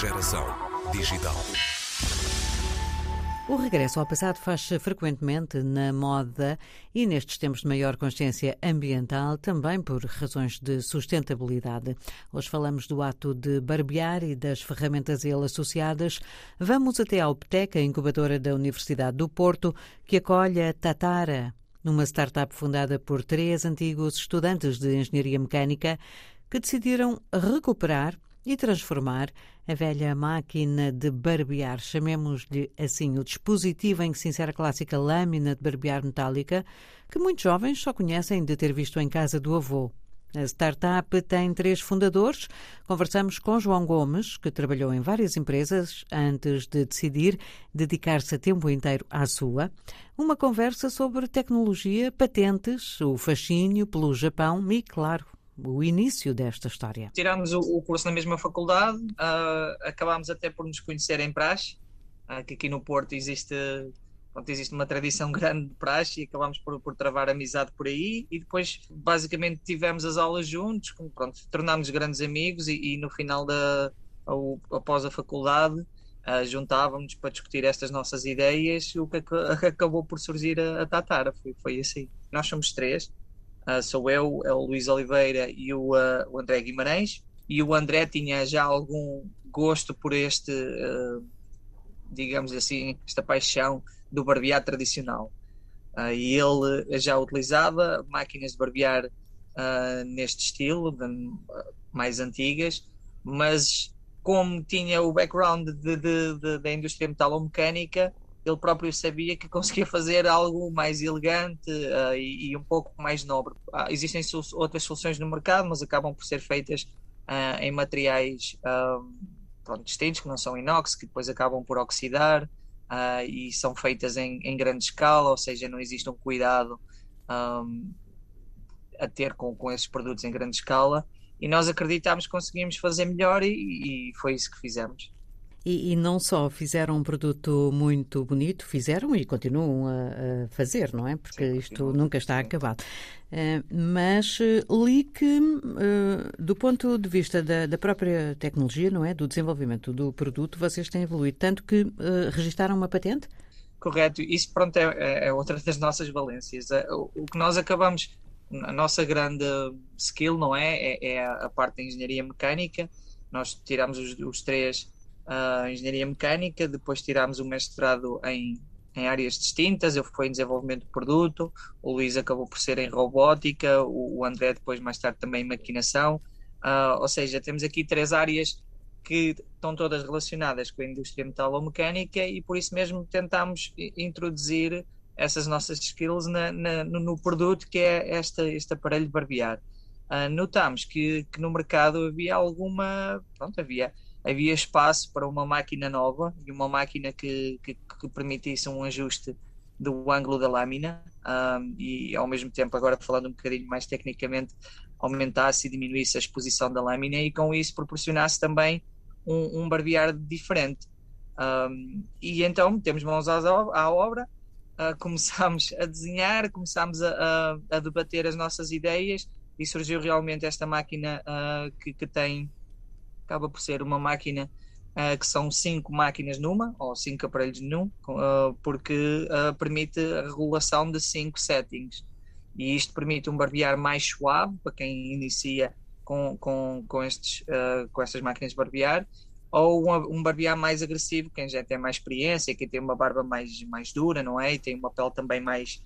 Geração digital. O regresso ao passado faz-se frequentemente na moda e nestes tempos de maior consciência ambiental, também por razões de sustentabilidade. Hoje falamos do ato de barbear e das ferramentas a ele associadas. Vamos até à Opteca, incubadora da Universidade do Porto, que acolhe a Tatara, numa startup fundada por três antigos estudantes de engenharia mecânica que decidiram recuperar e transformar a velha máquina de barbear, chamemos-lhe assim, o dispositivo em que se insere a clássica lâmina de barbear metálica, que muitos jovens só conhecem de ter visto em casa do avô. A startup tem três fundadores. Conversamos com João Gomes, que trabalhou em várias empresas antes de decidir dedicar-se a tempo inteiro à sua. Uma conversa sobre tecnologia, patentes, o fascínio pelo Japão e, claro, o início desta história? Tirámos o, curso na mesma faculdade, uh, acabámos até por nos conhecer em praxe, uh, que aqui no Porto existe, pronto, existe uma tradição grande de praxe e acabámos por, por travar amizade por aí e depois basicamente tivemos as aulas juntos, pronto, tornámos grandes amigos e, e no final da, ao, após a faculdade Uh, juntávamos para discutir estas nossas ideias, o que acabou por surgir a, a Tatara, foi, foi assim. Nós somos três, Uh, sou eu, é o Luís Oliveira e o, uh, o, André Guimarães. E o André tinha já algum gosto por este, uh, digamos assim, esta paixão do barbear tradicional. e ele já utilizava máquinas de barbear neste estilo, de, mais antigas, mas como tinha o background de, de, de, da indústria metalomecânica, ele próprio sabia que conseguia fazer algo mais elegante uh, e, e, um pouco mais nobre. Uh, existem outras soluções no mercado, mas acabam por ser feitas uh, em materiais pronto, distintos, que não são inox, que depois acabam por oxidar e são feitas em, em, grande escala, ou seja, não existe um cuidado um, a ter com, com esses produtos em grande escala. E nós acreditámos que conseguimos fazer melhor e, e foi isso que fizemos. E, e, não só fizeram um produto muito bonito, fizeram e continuam a, a fazer, não é? Porque Sim, isto nunca está acabado. Uh, mas uh, li que, uh, do ponto de vista da, da, própria tecnologia, não é? Do desenvolvimento do produto, vocês têm evoluído tanto que uh, registaram uma patente? Correto, isso pronto é, é, é outra das nossas valências. O, o, que nós acabamos, a nossa grande skill, não é? É, é a parte da engenharia mecânica. Nós tiramos os, os três engenharia mecânica, depois tirámos o mestrado em, em áreas distintas, eu fui em desenvolvimento de produto, o Luís acabou por ser em robótica, o, o André depois mais tarde também em maquinação, uh, ou seja, temos aqui três áreas que estão todas relacionadas com a indústria metalomecânica e por isso mesmo tentamos introduzir essas nossas skills na, na, no, produto que é esta, este aparelho barbear. Uh, notamos que, que no mercado havia alguma, pronto, havia havia espaço para uma máquina nova e uma máquina que, que, que permitisse um ajuste do ângulo da lâmina um, e ao mesmo tempo agora falando um bocadinho mais tecnicamente aumentasse e diminuísse a exposição da lâmina e com isso proporcionasse também um, um barbear diferente. Um, e então temos mãos à, obra uh, começámos a desenhar começámos a, a, a, debater as nossas ideias e surgiu realmente esta máquina uh, que, que tem acaba por ser uma máquina uh, que são cinco máquinas numa, ou cinco aparelhos num, uh, porque uh, permite a regulação de cinco settings. E isto permite um barbear mais suave para quem inicia com, com, com, estes, com estas máquinas de barbear, ou um, um barbear mais agressivo, quem já tem mais experiência, quem tem uma barba mais, mais dura, não é? E tem uma pele também mais.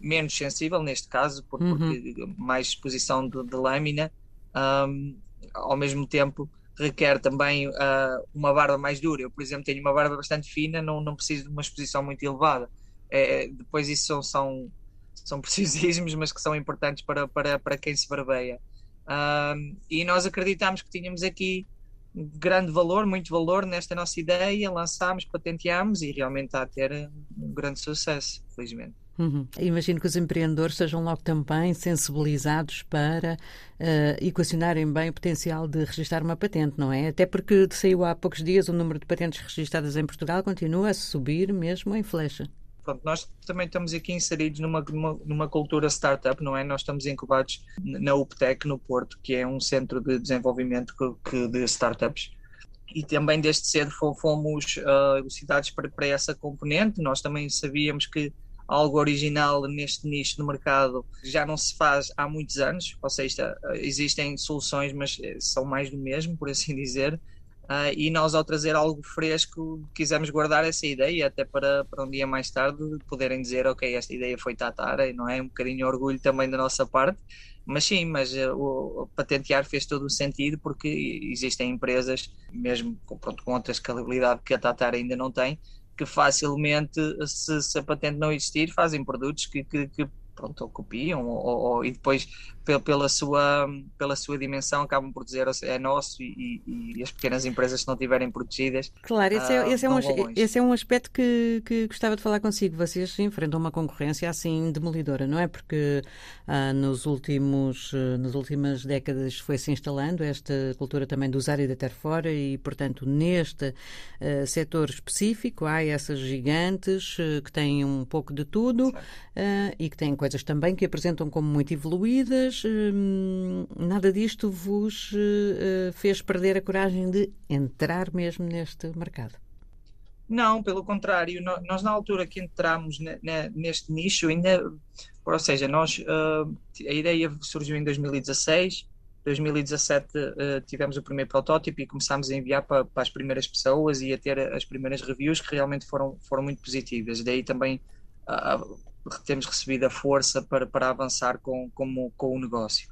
menos sensível neste caso, por, uhum. porque mais exposição de, de lâmina, um, ao mesmo tempo requer também uh, uma barba mais dura. Eu, por exemplo, tenho uma barba bastante fina, não, não preciso de uma exposição muito elevada. É, é depois isso são, são, são preciosismos, mas que são importantes para, para, para quem se barbeia. Uh, e nós acreditamos que tínhamos aqui grande valor, muito valor nesta nossa ideia, lançámos, patenteámos e realmente está a ter um grande sucesso, felizmente. Uhum. Imagino que os empreendedores sejam logo também sensibilizados para uh, equacionarem bem o potencial de registrar uma patente, não é? Até porque saiu há poucos dias o número de patentes registradas em Portugal continua a subir mesmo em flecha. Pronto, nós também estamos aqui inseridos numa, numa, numa, cultura startup, não é? Nós estamos incubados na UPTEC, no Porto, que é um centro de desenvolvimento que, que de startups. e também desde cedo fomos uh, elucidados para, para essa componente. Nós também sabíamos que algo original neste nicho no mercado já não se faz há muitos anos, ou seja, existem soluções, mas eh, são mais do mesmo, por assim dizer. Uh, e nós, ao trazer algo fresco, quisemos guardar essa ideia até para, para um dia mais tarde poderem dizer: Ok, esta ideia foi Tatara, e não é? Um bocadinho de orgulho também da nossa parte. Mas sim, mas uh, o, patentear fez todo o sentido porque existem empresas, mesmo pronto, com outra escalabilidade que a Tatara ainda não tem, que facilmente, se, se a patente não existir, fazem produtos que, que, que pronto, copiam ou, ou, e depois pela sua, pela sua dimensão acabam por dizer é nosso e, e, e as pequenas empresas se não estiverem protegidas claro, esse é, ah, esse é, um, esse é um aspecto que, que gostava de falar consigo. Vocês enfrentam uma concorrência assim demolidora, não é? Porque ah, nos últimos nas últimas décadas foi-se instalando esta cultura também do usar e deitar fora e portanto neste uh, setor específico há essas gigantes uh, que têm um pouco de tudo uh, e que têm coisas também que apresentam como muito evoluídas Hum, nada disto vos uh, fez perder a coragem de entrar mesmo neste mercado? Não, pelo contrário, nós na altura que entramos neste nicho, ainda, ou seja, nós, uh, a ideia surgiu em 2016, 2017 uh, tivemos o primeiro protótipo e começámos a enviar para, as primeiras pessoas e a ter as primeiras reviews que realmente foram, foram muito positivas. Daí também temos recebido a força para, para avançar com, com, com o negócio.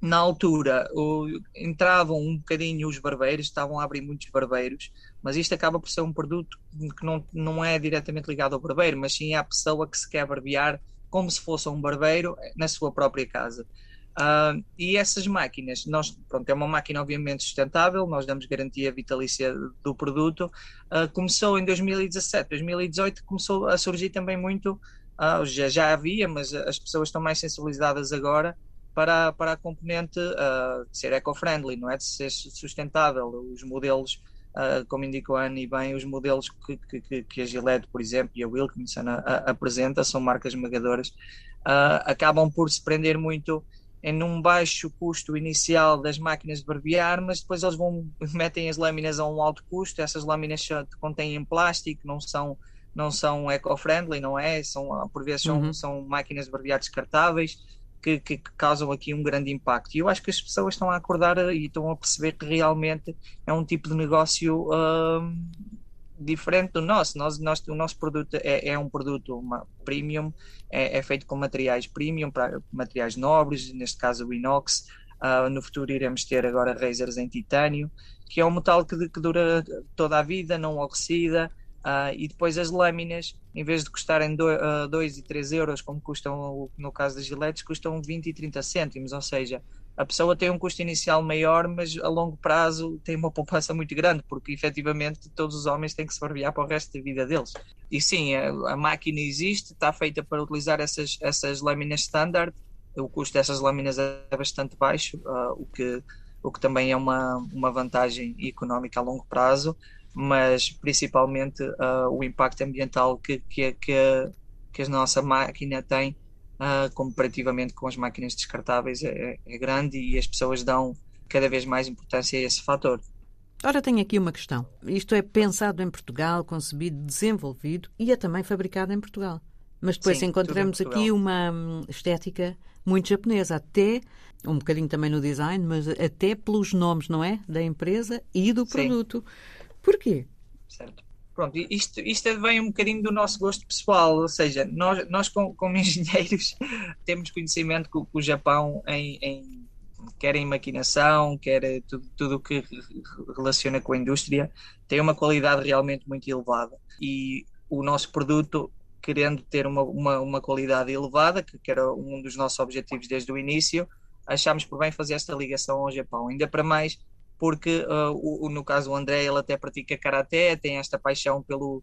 Na altura, o, entravam um bocadinho os barbeiros, estavam a abrir muitos barbeiros, mas isto acaba por ser um produto que não, não é diretamente ligado ao barbeiro, mas sim à pessoa que se quer barbear como se fosse um barbeiro na sua própria casa. Uh, e essas máquinas, nós, pronto, é uma máquina obviamente sustentável, nós damos garantia vitalícia do produto. Uh, começou em 2017, 2018 começou a surgir também muito ah, já, já havia, mas as pessoas estão mais sensibilizadas agora para, para a componente uh, de ser eco-friendly, não é? De ser sustentável. Os modelos, uh, como indicou a Anne bem, os modelos que, que, que a Gillette, por exemplo, e a Wilkinson a, a, apresenta, são marcas esmagadoras, uh, acabam por se prender muito em um baixo custo inicial das máquinas de barbear, mas depois eles vão metem as lâminas a um alto custo, essas lâminas contêm plástico, não são não são eco-friendly, não é? São, por vezes são, uhum. são máquinas de barbear descartáveis que, que, que, causam aqui um grande impacto. E eu acho que as pessoas estão a acordar e estão a perceber que realmente é um tipo de negócio uh, diferente do nosso. Nós, nós, o nosso produto é, é um produto uma, premium, é, é, feito com materiais premium, materiais nobres, neste caso o inox. Uh, no futuro iremos ter agora razers em titânio, que é um metal que, que dura toda a vida, não oxida, Uh, e depois as lâminas, em vez de custarem 2 uh, e 3 euros, como custam no caso das giletes, custam 20 e 30 cêntimos, ou seja, a pessoa tem um custo inicial maior, mas a longo prazo tem uma poupança muito grande, porque efetivamente todos os homens têm que se barbear para o resto da vida deles. E sim, a, a máquina existe, está feita para utilizar essas, essas lâminas standard, o custo dessas lâminas é bastante baixo, uh, o, que, o que também é uma, uma vantagem económica a longo prazo mas principalmente uh, o impacto ambiental que, que, que, que a nossa máquina tem uh, comparativamente com as máquinas descartáveis é, é, grande e as pessoas dão cada vez mais importância a esse fator. Ora, tenho aqui uma questão. Isto é pensado em Portugal, concebido, desenvolvido e é também fabricado em Portugal. Mas depois Sim, encontramos aqui uma hum, estética muito japonesa, até um bocadinho também no design, mas até pelos nomes, não é? Da empresa e do produto. Sim. Porquê? Certo. Pronto, isto, isto vem um bocadinho do nosso gosto pessoal, ou seja, nós, nós como, como engenheiros temos conhecimento que, o Japão em, em, quer em maquinação, quer tudo o que relaciona com a indústria, tem uma qualidade realmente muito elevada. E o nosso produto, querendo ter uma, uma, uma qualidade elevada, que, que era um dos nossos objetivos desde o início, achámos por bem fazer esta ligação ao Japão. Ainda para mais, porque uh, o, no caso o André ele até pratica karaté, tem esta paixão pelo,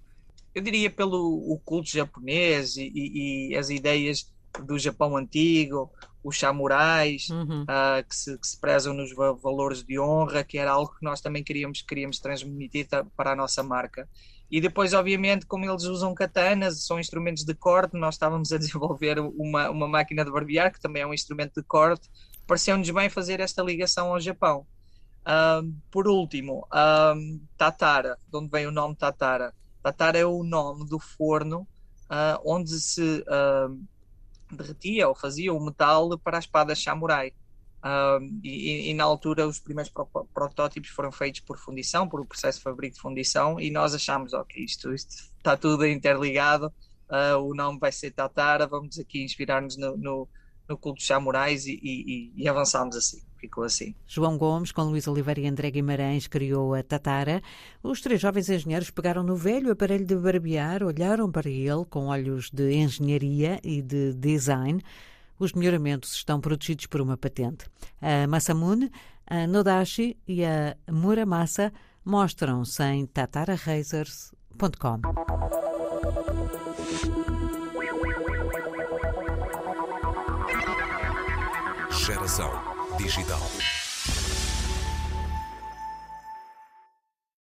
eu diria pelo o culto japonês e, e, e as ideias do Japão antigo, os samurais uhum. uh, que, se, que, se, prezam nos valores de honra, que era algo que nós também queríamos, queríamos transmitir para a nossa marca. E depois, obviamente, como eles usam katanas, são instrumentos de corte, nós estávamos a desenvolver uma, uma máquina de barbear, que também é um instrumento de corte, pareceu-nos bem fazer esta ligação ao Japão. Um, por último, um, Tatara, de onde vem o nome Tatara? Tatara é o nome do forno uh, onde se uh, derretia ou fazia o metal para a espada samurai. E, e, na altura os primeiros pro protótipos foram feitos por fundição, por processo de fabrico de fundição, e nós achámos, ok, isto, está tudo interligado, uh, o nome vai ser Tatara, vamos aqui inspirar-nos no, no, no culto dos samurais e, e, e avançámos assim ficou assim. João Gomes, com Luís Oliveira e André Guimarães, criou a Tatara. Os três jovens engenheiros pegaram no velho aparelho de barbear, olharam para ele com olhos de engenharia e de design. Os melhoramentos estão protegidos por uma patente. A Masamune, a Nodashi e a Muramasa mostram-se em tatararazors.com. Geração digital.